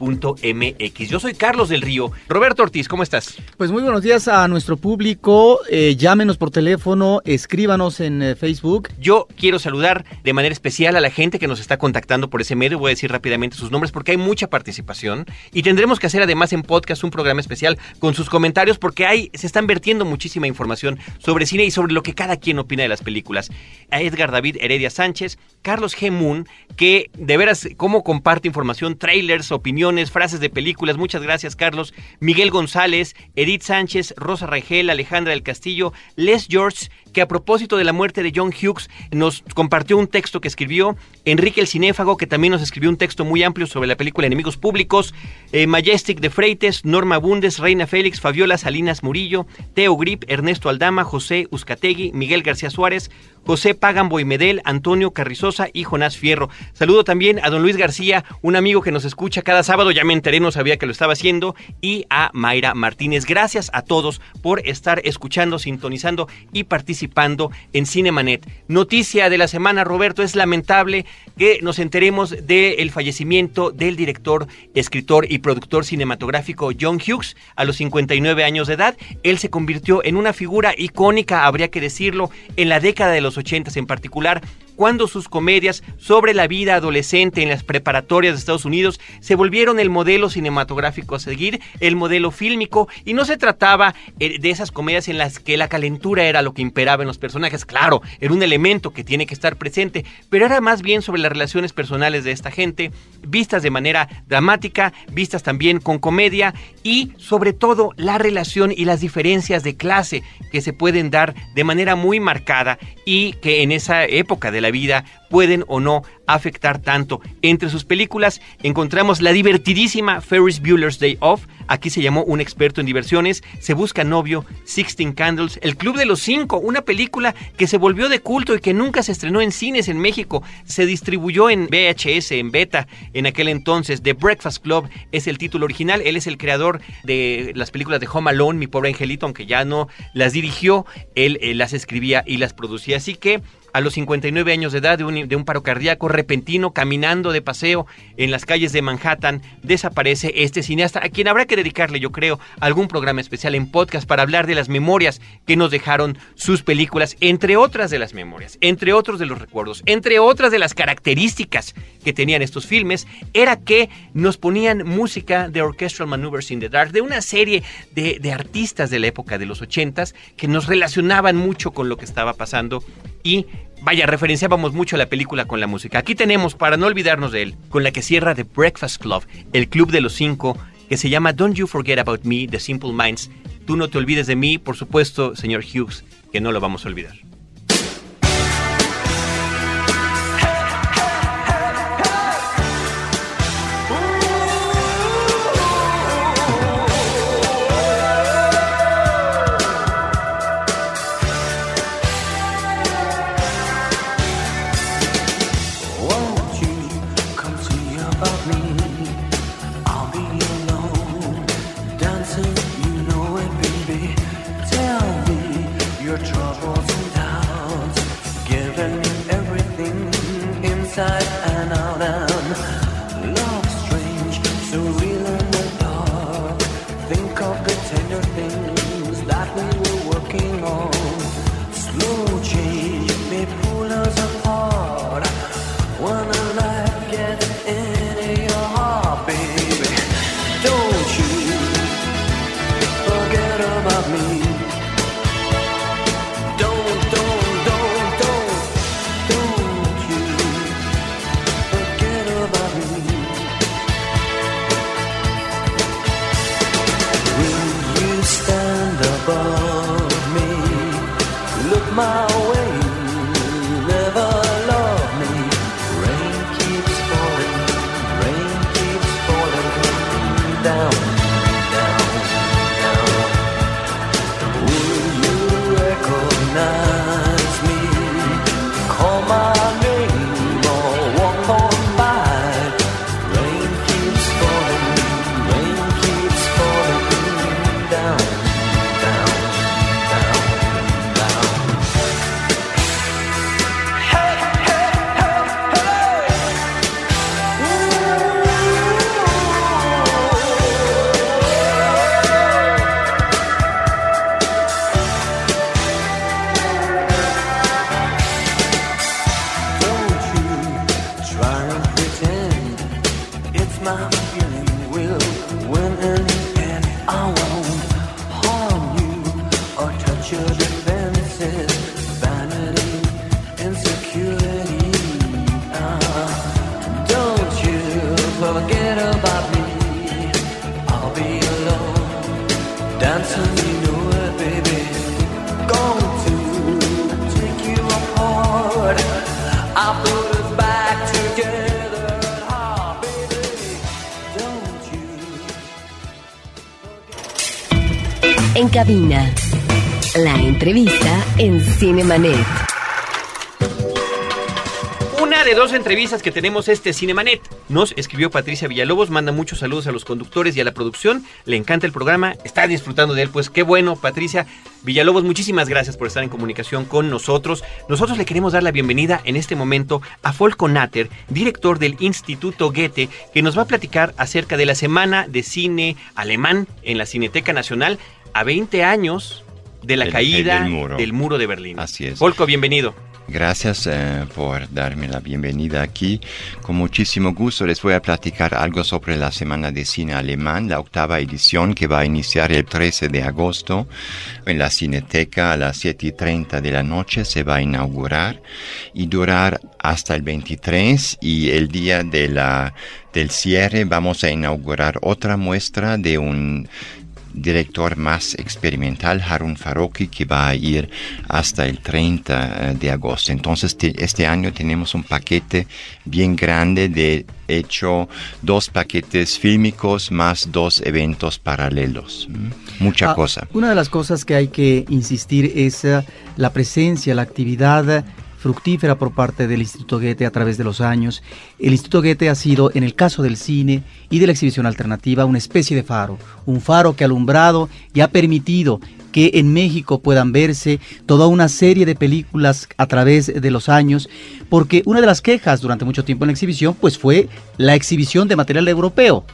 MX. Yo soy Carlos del Río. Roberto Ortiz, ¿cómo estás? Pues muy buenos días a nuestro público. Eh, llámenos por teléfono, escríbanos en eh, Facebook. Yo quiero saludar de manera especial a la gente que nos está contactando por ese medio. Voy a decir rápidamente sus nombres porque hay mucha participación y tendremos que hacer además en podcast un programa especial con sus comentarios porque hay se están vertiendo muchísima información sobre cine y sobre lo que cada quien opina de las películas. A Edgar David Heredia Sánchez, Carlos G. Moon, que de veras cómo comparte información, trailers, opiniones frases de películas. Muchas gracias, Carlos. Miguel González, Edith Sánchez, Rosa Rangel, Alejandra del Castillo, Les George, que a propósito de la muerte de John Hughes nos compartió un texto que escribió. Enrique el Cinéfago, que también nos escribió un texto muy amplio sobre la película Enemigos Públicos. Eh, Majestic de Freites, Norma Bundes, Reina Félix, Fabiola Salinas Murillo, Teo Grip, Ernesto Aldama, José Uzcategui, Miguel García Suárez, José Pagan Boimedel, Antonio Carrizosa y Jonás Fierro. Saludo también a don Luis García, un amigo que nos escucha cada sábado, ya me enteré, no sabía que lo estaba haciendo, y a Mayra Martínez. Gracias a todos por estar escuchando, sintonizando y participando en Cinemanet. Noticia de la semana, Roberto, es lamentable que nos enteremos del fallecimiento del director, escritor y productor cinematográfico John Hughes a los 59 años de edad. Él se convirtió en una figura icónica, habría que decirlo, en la década de los 80 en particular, cuando sus comedias sobre la vida adolescente en las preparatorias de Estados Unidos se volvieron el modelo cinematográfico a seguir, el modelo fílmico, y no se trataba eh, de esas comedias en las que la calentura era lo que imperaba en los personajes, claro, era un elemento que tiene que estar presente, pero era más bien sobre las relaciones personales de esta gente, vistas de manera dramática, vistas también con comedia y sobre todo la relación y las diferencias de clase que se pueden dar de manera muy marcada y que en esa época de la vida pueden o no afectar tanto. Entre sus películas encontramos la divertidísima Ferris Bueller's Day Off, aquí se llamó un experto en diversiones, Se busca novio, Sixteen Candles, El Club de los Cinco, una película que se volvió de culto y que nunca se estrenó en cines en México, se distribuyó en VHS, en beta en aquel entonces. The Breakfast Club es el título original, él es el creador de las películas de Home Alone, mi pobre angelito, aunque ya no las dirigió, él eh, las escribía y las producía, así que a los 59 años de edad de un, de paro cardíaco repentino, caminando de paseo en las calles de Manhattan, desaparece este cineasta, a quien habrá que dedicarle, yo creo, algún programa especial en podcast para hablar de las memorias que nos dejaron sus películas, entre otras de las memorias, entre otros de los recuerdos, entre otras de las características que tenían estos filmes, era que nos ponían música de Orchestral Maneuvers in the Dark, de una serie de, de artistas de la época de los 80s que nos relacionaban mucho con lo que estaba pasando y vaya, referenciábamos mucho la película con la música. Aquí tenemos, para no olvidarnos de él, con la que cierra The Breakfast Club, el club de los cinco, que se llama Don't You Forget About Me, The Simple Minds. Tú no te olvides de mí, por supuesto, señor Hughes, que no lo vamos a olvidar. En cabina, la entrevista en Cinemanet. De dos entrevistas que tenemos este Cinemanet. Nos escribió Patricia Villalobos, manda muchos saludos a los conductores y a la producción. Le encanta el programa, está disfrutando de él. Pues qué bueno, Patricia Villalobos, muchísimas gracias por estar en comunicación con nosotros. Nosotros le queremos dar la bienvenida en este momento a Folko Natter, director del Instituto Goethe, que nos va a platicar acerca de la Semana de Cine Alemán en la Cineteca Nacional a 20 años de la caída del muro. de Berlín. Así es. Volko, bienvenido. Gracias eh, por darme la bienvenida aquí. Con muchísimo gusto les voy a platicar algo sobre la Semana de Cine Alemán, la octava edición que va a iniciar el 13 de agosto en la Cineteca a las 7 y 30 de la noche. Se va a inaugurar y durar hasta el 23 y el día de la, del cierre vamos a inaugurar otra muestra de un director más experimental, Harun Faroki, que va a ir hasta el 30 eh, de agosto. Entonces, este año tenemos un paquete bien grande de hecho dos paquetes fílmicos más dos eventos paralelos. Mucha ah, cosa. Una de las cosas que hay que insistir es eh, la presencia, la actividad fructífera por parte del Instituto Goethe a través de los años. El Instituto Goethe ha sido, en el caso del cine y de la exhibición alternativa, una especie de faro, un faro que ha alumbrado y ha permitido que en México puedan verse toda una serie de películas a través de los años, porque una de las quejas durante mucho tiempo en la exhibición pues fue la exhibición de material europeo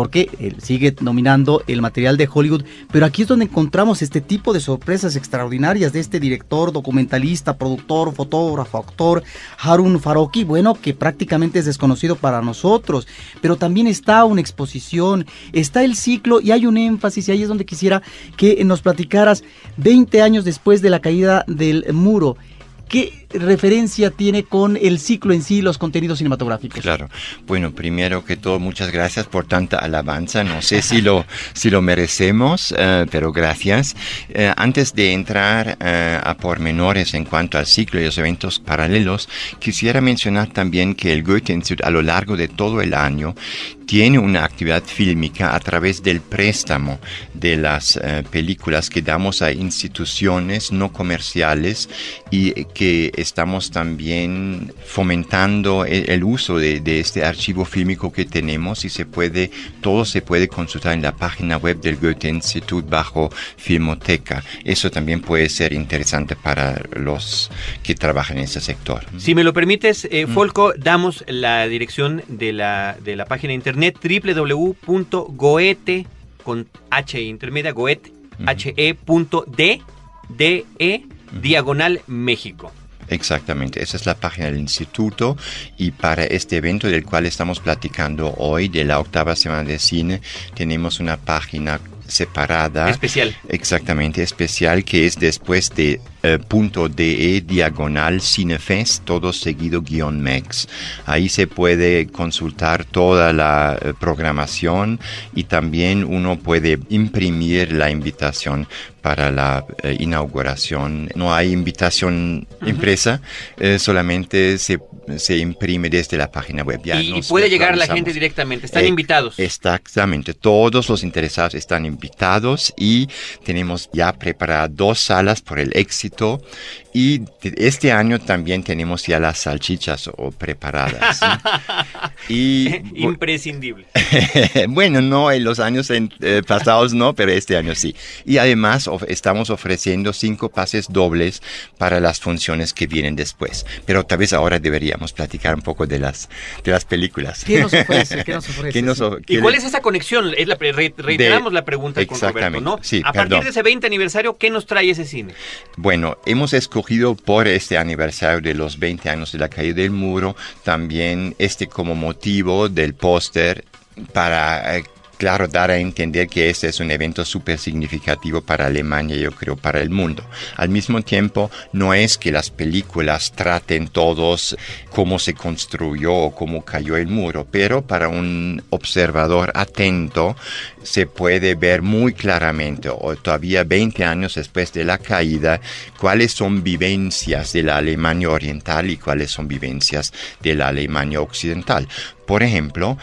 porque él sigue nominando el material de Hollywood, pero aquí es donde encontramos este tipo de sorpresas extraordinarias de este director, documentalista, productor, fotógrafo, actor, Harun Faroki, bueno, que prácticamente es desconocido para nosotros, pero también está una exposición, está el ciclo y hay un énfasis y ahí es donde quisiera que nos platicaras 20 años después de la caída del muro. ¿Qué referencia tiene con el ciclo en sí, los contenidos cinematográficos? Claro. Bueno, primero que todo, muchas gracias por tanta alabanza. No sé si lo, si lo merecemos, eh, pero gracias. Eh, antes de entrar eh, a pormenores en cuanto al ciclo y los eventos paralelos, quisiera mencionar también que el Goethe Institute a lo largo de todo el año tiene una actividad fílmica a través del préstamo de las películas que damos a instituciones no comerciales y que estamos también fomentando el, uso de, este archivo fílmico que tenemos y se puede, todo se puede consultar en la página web del Goethe Institut bajo Filmoteca. Eso también puede ser interesante para los que trabajan en ese sector. Si me lo permites, eh, mm. Folco, damos la dirección de la, de la página de internet www.goethe con H intermedia, -E D, D, E, diagonal México. Exactamente, esa es la página del instituto y para este evento del cual estamos platicando hoy, de la octava semana de cine, tenemos una página separada. Especial. Exactamente, especial, que es después de eh, punto .de diagonal cinefest, todo seguido guion mex. Ahí se puede consultar toda la eh, programación y también uno puede imprimir la invitación para la eh, inauguración. No hay invitación impresa, solamente se se imprime desde la página web. y, puede llegar la gente directamente, están invitados. Exactamente, todos los interesados están invitados y tenemos ya preparadas dos salas por el éxito y este año también tenemos ya las salchichas o preparadas. y, Imprescindible. bueno, no, en los años eh, pasados no, pero este año sí. Y además estamos ofreciendo cinco pases dobles para las funciones que vienen después. Pero tal vez ahora deberíamos platicar un poco de las, de las películas. ¿Qué nos ofrece? ¿Qué nos ofrece? ¿Y cuál es esa conexión? Es la reiteramos la pregunta con Roberto, ¿no? Sí, A partir de ese 20 aniversario, ¿qué nos trae ese cine? Bueno, hemos escogido por este aniversario de los 20 años de la caída del muro, también este como motivo del póster para eh, claro, dar a entender que este es un evento súper significativo para Alemania, yo creo, para el mundo. Al mismo tiempo, no es que las películas traten todos cómo se construyó o cómo cayó el muro, pero para un observador atento se puede ver muy claramente, o todavía 20 años después de la caída, cuáles son vivencias de la Alemania oriental y cuáles son vivencias de la Alemania occidental. Por ejemplo,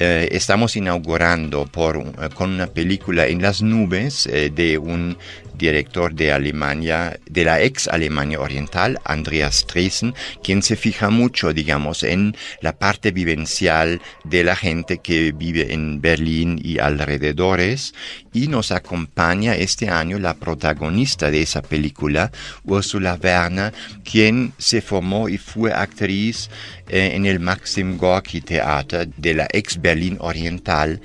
eh, estamos inaugurando por, eh, con una película en las nubes eh, de un director de Alemania, de la ex Alemania Oriental, Andreas Dresen, quien se fija mucho, digamos, en la parte vivencial de la gente que vive en Berlín y alrededores, y nos acompaña este año la protagonista de esa película, Ursula Werner, quien se formó y fue actriz eh, en el Maxim Gorki Theater de la ex Berlín Oriental,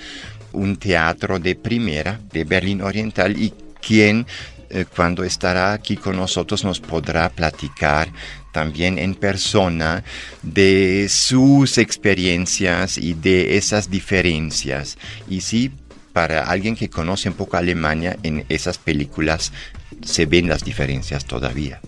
un teatro de primera de Berlín Oriental y quien eh, cuando estará aquí con nosotros nos podrá platicar también en persona de sus experiencias y de esas diferencias. Y sí, para alguien que conoce un poco Alemania, en esas películas se ven las diferencias todavía.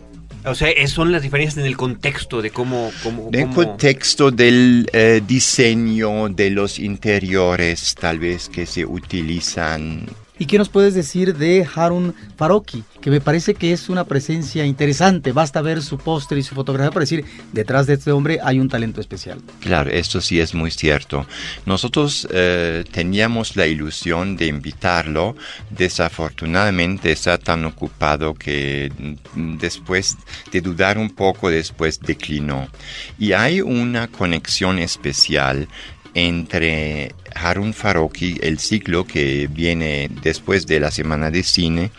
O sea, son las diferencias en el contexto de cómo... cómo en el contexto del eh, diseño de los interiores, tal vez que se utilizan ¿Y qué nos puedes decir de Harun Faroki? Que me parece que es una presencia interesante. Basta ver su póster y su fotografía para decir, detrás de este hombre hay un talento especial. Claro, esto sí es muy cierto. Nosotros eh, teníamos la ilusión de invitarlo. Desafortunadamente está tan ocupado que mm, después de dudar un poco, después declinó. Y hay una conexión especial entre Harun Faroki, el ciclo que viene después de la Semana de Cine,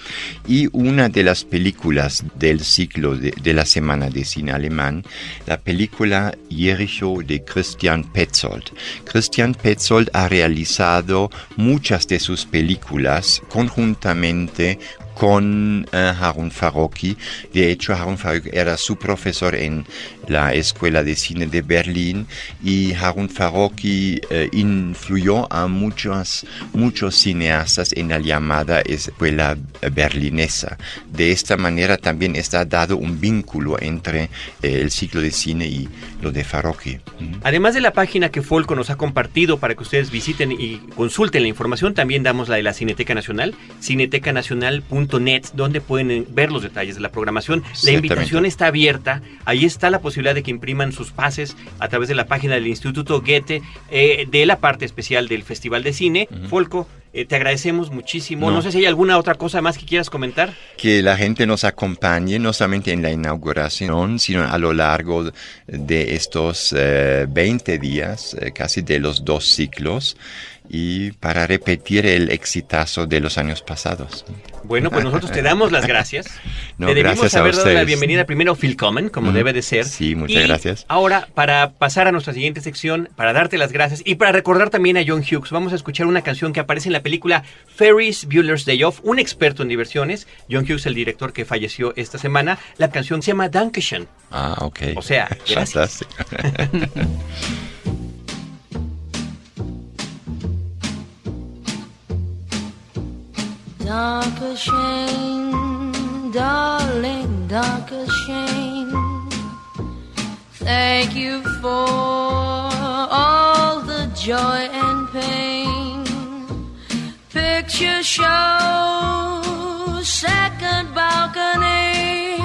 y una de las películas del ciclo de, la Semana de Cine alemán, la película Jericho de Christian Petzold. Christian Petzold ha realizado muchas de sus películas conjuntamente con eh, Harun Faroki. De hecho, Harun Faroki era su profesor en la Escuela de Cine de Berlín y Harun Faroki eh, influyó a muchos, muchos cineastas en la llamada Escuela Berlinesa. De esta manera también está dado un vínculo entre eh, el ciclo de cine y lo de Faroki. Además de la página que Folco nos ha compartido para que ustedes visiten y consulten la información, también damos la de la Cineteca Nacional, cinetecanacional.net, donde pueden ver los detalles de la programación. La invitación está abierta, ahí está la posibilidad de que impriman sus pases a través de la página del Instituto Goethe, eh, de la parte especial del Festival de Cine. Folco, eh, te agradecemos muchísimo. No. sé si hay alguna otra cosa más que quieras comentar. Que la gente nos acompañe, no solamente en la inauguración, sino a lo largo de estos 20 eh, días, eh, casi de los dos ciclos y para repetir el exitazo de los años pasados. Bueno, pues nosotros te damos las gracias. te debimos haber dado la bienvenida primero Phil Common, como debe de ser. Sí, muchas gracias. Ahora, para pasar a nuestra siguiente sección, para darte las gracias y para recordar también a John Hughes, vamos a escuchar una canción que aparece en la película Ferris Bueller's Day Off, un experto en diversiones. John Hughes, el director que falleció esta semana. La canción se llama Dankeschön. Ah, ok. O sea, gracias. Danke schön, darling, danke schön. Thank you for all the joy and pain. Picture show, second balcony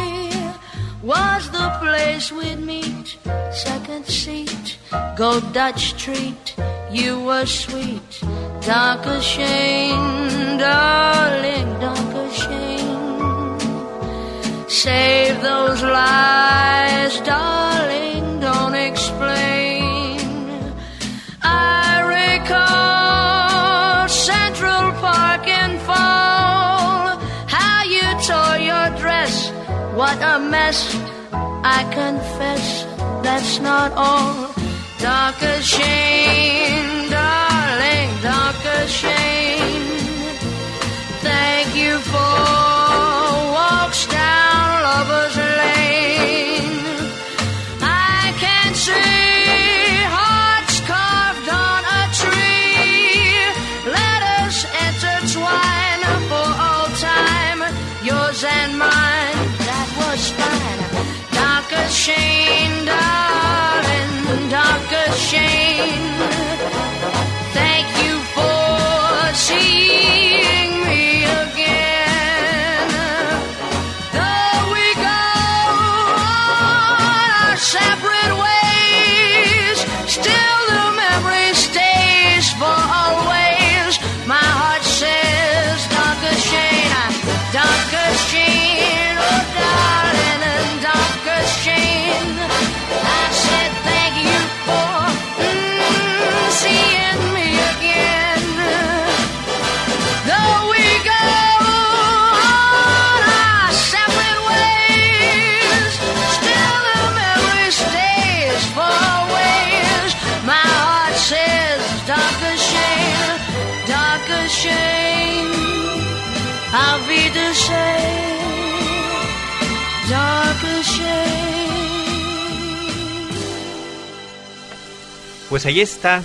was the place we'd meet. Second seat, go Dutch treat, you were sweet. Danke schön, darling, danke schön. Save those lies, darling, don't explain. I recall Central Park in fall, how you tore your dress, what a mess. I confess that's not all. Darker shame, Pues ahí está,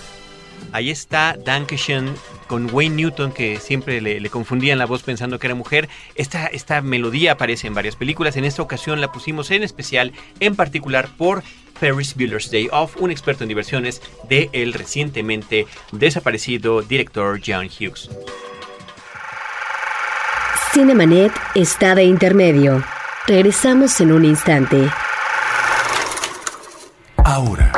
ahí está Dankeschön con Wayne Newton, que siempre le, le confundían la voz pensando que era mujer. Esta, esta melodía aparece en varias películas. En esta ocasión la pusimos en especial, en particular por Ferris Bueller's Day Off, un experto en diversiones de el recientemente desaparecido director John Hughes. Cinemanet está de intermedio. Regresamos en un instante. Ahora,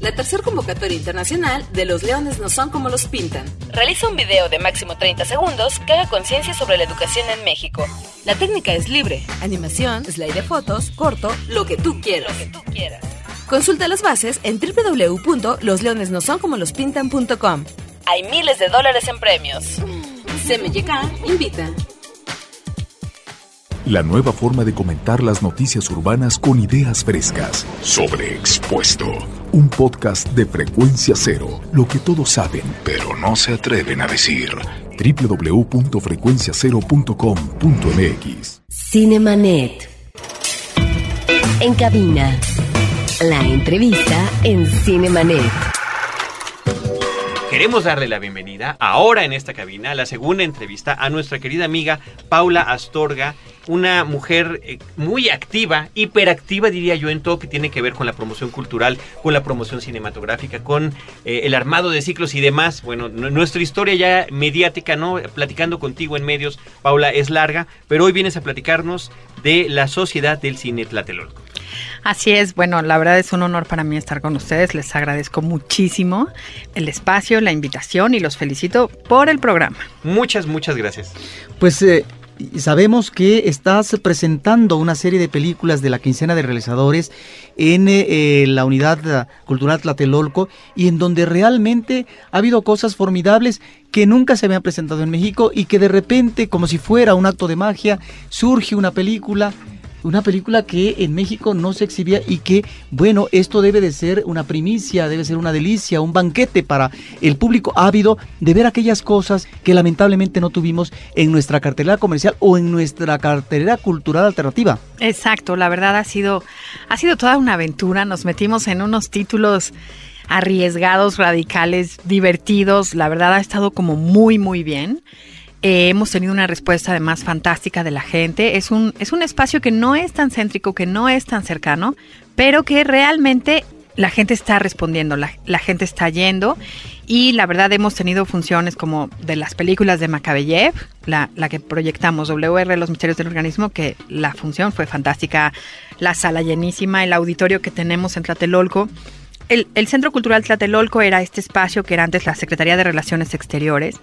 la tercera convocatoria internacional de Los Leones no son como los pintan. Realiza un video de máximo 30 segundos que haga conciencia sobre la educación en México. La técnica es libre. Animación, slide de fotos, corto, lo que tú quieras. Consulta las bases en www.losleonesnosoncomolospintan.com. Hay miles de dólares en premios. CMYK invita. La nueva forma de comentar las noticias urbanas con ideas frescas. Sobreexpuesto. Un podcast de frecuencia cero. Lo que todos saben, pero no se atreven a decir. www.frecuenciacero.com.mx Cinemanet. En cabina. La entrevista en Cinemanet. Queremos darle la bienvenida ahora en esta cabina a la segunda entrevista a nuestra querida amiga Paula Astorga, una mujer eh, muy activa, hiperactiva diría yo en todo que tiene que ver con la promoción cultural, con la promoción cinematográfica, con eh, el armado de ciclos y demás. Bueno, nu- nuestra historia ya mediática, ¿no? Platicando contigo en medios, Paula, es larga, pero hoy vienes a platicarnos de la Sociedad del Cine Tlatelolco. Así es, bueno, la verdad es un honor para mí estar con ustedes, les agradezco muchísimo el espacio, la invitación y los felicito por el programa. Muchas, muchas gracias. Pues eh, sabemos que estás presentando una serie de películas de la quincena de realizadores en eh, eh, la unidad cultural Tlatelolco y en donde realmente ha habido cosas formidables que nunca se habían presentado en México y que de repente, como si fuera un acto de magia, surge una película una película que en México no se exhibía y que, bueno, esto debe de ser una primicia, debe ser una delicia, un banquete para el público ávido de ver aquellas cosas que lamentablemente no tuvimos en nuestra cartelera comercial o en nuestra cartelera cultural alternativa. Exacto, la verdad ha sido, ha sido toda una aventura, nos metimos en unos títulos arriesgados, radicales, divertidos, la verdad ha estado como muy, muy bien. Hemos tenido una respuesta además fantástica de la gente. Es un, es un espacio que no es tan céntrico, que no es tan cercano, pero que realmente la gente está respondiendo, la, la gente está yendo. Y la verdad hemos tenido funciones como de las películas de Macabeyev, la, la que proyectamos, WR, Los Misterios del Organismo, que la función fue fantástica, la sala llenísima, el auditorio que tenemos en Tlatelolco. El, el Centro Cultural Tlatelolco era este espacio que era antes la Secretaría de Relaciones Exteriores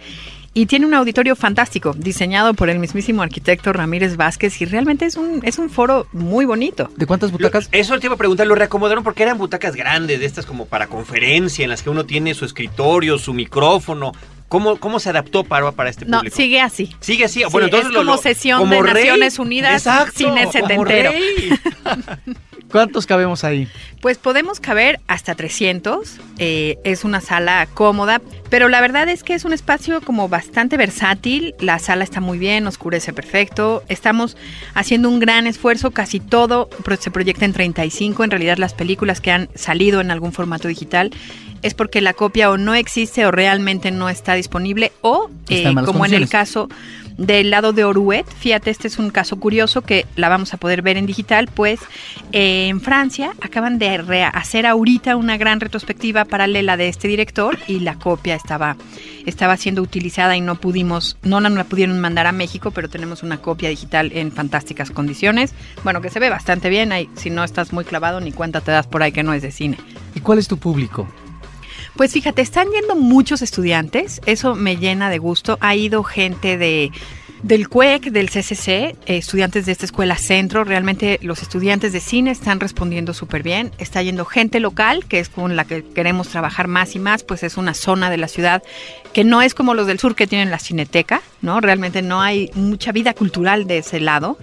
y tiene un auditorio fantástico, diseñado por el mismísimo arquitecto Ramírez Vázquez y realmente es un, es un foro muy bonito. ¿De cuántas butacas? Lo- eso te iba a preguntar, lo reacomodaron porque eran butacas grandes, de estas como para conferencia, en las que uno tiene su escritorio, su micrófono. ¿Cómo, cómo se adaptó Parva para este No, público? sigue así. Sigue así. Sí, bueno, entonces es lo- como lo- sesión como de rey. Naciones Unidas, Exacto, cine setentero. ¿Cuántos cabemos ahí? Pues podemos caber hasta 300. eh, es una sala cómoda, pero la verdad es que es un espacio como bastante versátil. La sala está muy bien, oscurece perfecto. Estamos haciendo un gran esfuerzo. Casi todo se proyecta en 35. En realidad, las películas que han salido en algún formato digital es porque la copia o no existe o realmente no está disponible o Está eh, como en el caso del lado de Oruet, fíjate, este es un caso curioso que la vamos a poder ver en digital, pues eh, en Francia acaban de hacer ahorita una gran retrospectiva paralela de este director y la copia estaba, estaba siendo utilizada y no pudimos, no la, no la pudieron mandar a México, pero tenemos una copia digital en fantásticas condiciones. Bueno, que se ve bastante bien, ahí, si no estás muy clavado ni cuenta te das por ahí que no es de cine. ¿Y cuál es tu público? Pues fíjate, están yendo muchos estudiantes, eso me llena de gusto. Ha ido gente de del CUEC, del CCC, eh, estudiantes de esta escuela centro. Realmente los estudiantes de cine están respondiendo súper bien. Está yendo gente local, que es con la que queremos trabajar más y más, pues es una zona de la ciudad que no es como los del sur que tienen la cineteca, ¿no? Realmente no hay mucha vida cultural de ese lado.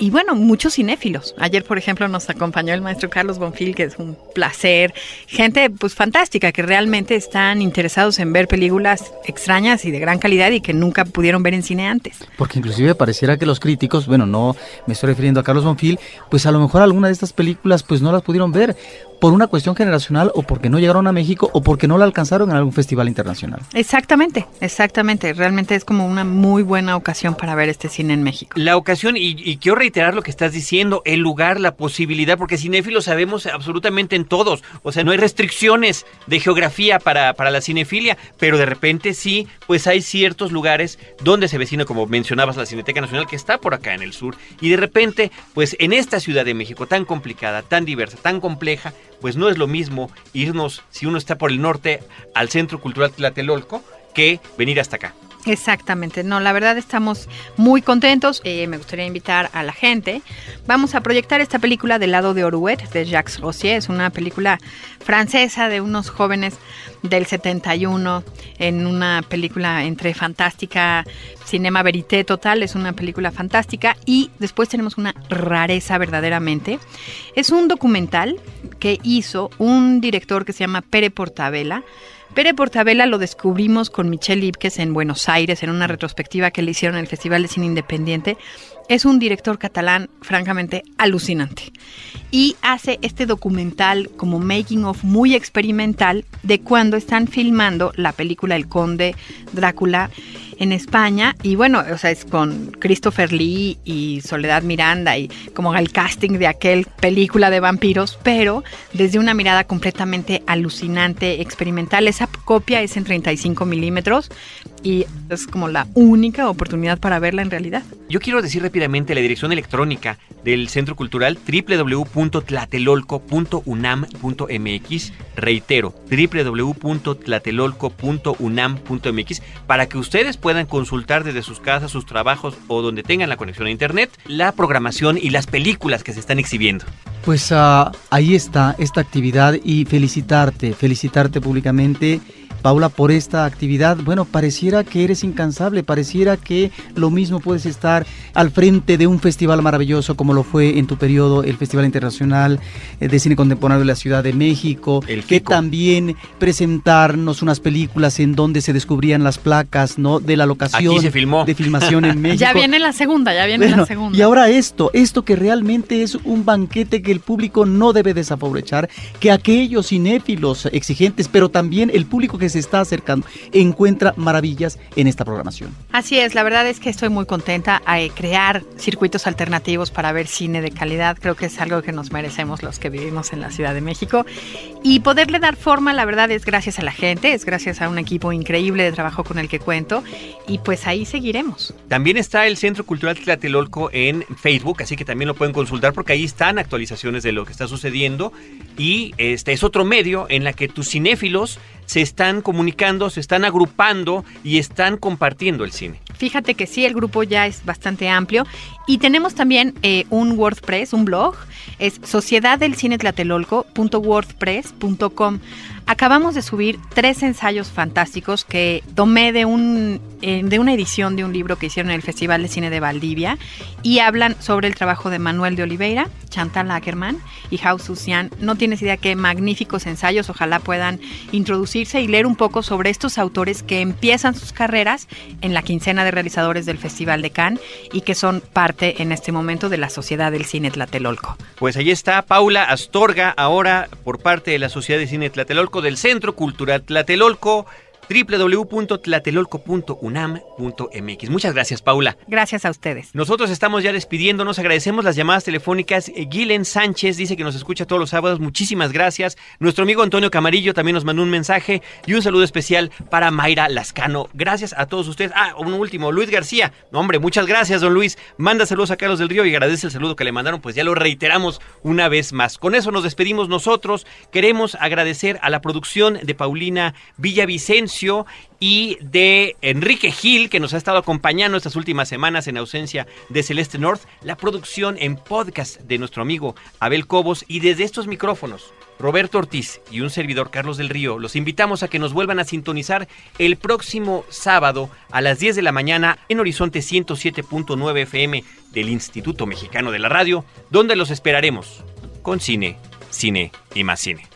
Y bueno, muchos cinéfilos. Ayer, por ejemplo, nos acompañó el maestro Carlos Bonfil, que es un placer. Gente, pues fantástica, que realmente están interesados en ver películas extrañas y de gran calidad y que nunca pudieron ver en cine antes. Porque inclusive pareciera que los críticos, bueno, no me estoy refiriendo a Carlos Bonfil, pues a lo mejor alguna de estas películas pues no las pudieron ver por una cuestión generacional o porque no llegaron a México o porque no la alcanzaron en algún festival internacional. Exactamente, exactamente. Realmente es como una muy buena ocasión para ver este cine en México. La ocasión, y, y quiero reiterar lo que estás diciendo, el lugar, la posibilidad, porque cinéfilos sabemos absolutamente en todos, o sea, no hay restricciones de geografía para, para la cinefilia, pero de repente sí, pues hay ciertos lugares donde se vecina, como mencionabas, la Cineteca Nacional, que está por acá en el sur, y de repente, pues en esta Ciudad de México tan complicada, tan diversa, tan compleja, pues no es lo mismo irnos, si uno está por el norte, al Centro Cultural Tlatelolco, que venir hasta acá. Exactamente, no, la verdad estamos muy contentos. Eh, me gustaría invitar a la gente. Vamos a proyectar esta película del lado de Oruet de Jacques Rossier. Es una película francesa de unos jóvenes del 71 en una película entre fantástica, cinema verité total. Es una película fantástica y después tenemos una rareza verdaderamente. Es un documental que hizo un director que se llama Pere Portabella. Pere Portabella lo descubrimos con Michelle Ipkes en Buenos Aires en una retrospectiva que le hicieron en el Festival de Cine Independiente. Es un director catalán francamente alucinante y hace este documental como making of muy experimental de cuando están filmando la película El Conde Drácula en España y bueno, o sea, es con Christopher Lee y Soledad Miranda y como el casting de aquel película de vampiros, pero desde una mirada completamente alucinante, experimental. Esa copia es en 35 milímetros y es como la única oportunidad para verla en realidad. Yo quiero decir la dirección electrónica del Centro Cultural www.tlatelolco.unam.mx. Reitero, www.tlatelolco.unam.mx para que ustedes puedan consultar desde sus casas, sus trabajos o donde tengan la conexión a internet la programación y las películas que se están exhibiendo. Pues ah, ahí está esta actividad y felicitarte, felicitarte públicamente. Paula, por esta actividad, bueno, pareciera que eres incansable, pareciera que lo mismo puedes estar al frente de un festival maravilloso como lo fue en tu periodo el Festival Internacional eh, de Cine Contemporáneo de la Ciudad de México, El que también presentarnos unas películas en donde se descubrían las placas, ¿no? De la locación Aquí se filmó. de filmación en México. Ya viene la segunda, ya viene Bueno, la segunda. y ahora esto, esto que realmente es un banquete que el público no debe desaprovechar, que aquellos cinéfilos exigentes, pero también el público que se está acercando, encuentra maravillas en esta programación. Así es, la verdad es que estoy muy contenta a crear circuitos alternativos para ver cine de calidad. Creo que es algo que nos merecemos los que vivimos en la Ciudad de México. Y poderle dar forma, la verdad, es gracias a la gente, es gracias a un equipo increíble de trabajo con el que cuento. Y pues ahí seguiremos. También está el Centro Cultural Tlatelolco en Facebook, así que también lo pueden consultar porque ahí están actualizaciones de lo que está sucediendo y este es otro medio en la que tus cinéfilos se están comunicando, se están agrupando y están compartiendo el cine. Fíjate que sí, el grupo ya es bastante amplio y tenemos también eh, un WordPress, un blog, es sociedaddelcinetlatelolco.wordpress.com. Acabamos de subir tres ensayos fantásticos que tomé de, un, eh, de una edición de un libro que hicieron en el Festival de Cine de Valdivia y hablan sobre el trabajo de Manuel de Oliveira, Chantal Ackerman y Hao Susian. No tienes idea qué magníficos ensayos, ojalá puedan introducirse y leer un poco sobre estos autores que empiezan sus carreras en la quincena de realizadores del Festival de Cannes y que son parte en este momento de la Sociedad del Cine Tlatelolco. Pues ahí está Paula Astorga, ahora por parte de la Sociedad de Cine Tlatelolco del Centro Cultural Tlatelolco www.tlatelolco.unam.mx. Muchas gracias, Paula. Gracias a ustedes. Nosotros estamos ya despidiéndonos, agradecemos las llamadas telefónicas. Eh, Gilen Sánchez dice que nos escucha todos los sábados, muchísimas gracias. Nuestro amigo Antonio Camarillo también nos mandó un mensaje y un saludo especial para Mayra Lascano. Gracias a todos ustedes. Ah, un último, Luis García. No, hombre, muchas gracias, don Luis. Manda saludos a Carlos del Río y agradece el saludo que le mandaron, pues ya lo reiteramos una vez más. Con eso nos despedimos nosotros. Queremos agradecer a la producción de Paulina Villavicencio y de Enrique Gil, que nos ha estado acompañando estas últimas semanas en ausencia de Celeste North, la producción en podcast de nuestro amigo Abel Cobos y desde estos micrófonos. Roberto Ortiz y un servidor Carlos del Río, los invitamos a que nos vuelvan a sintonizar el próximo sábado a las 10 de la mañana en Horizonte 107.9 FM del Instituto Mexicano de la Radio, donde los esperaremos con cine, cine y más cine.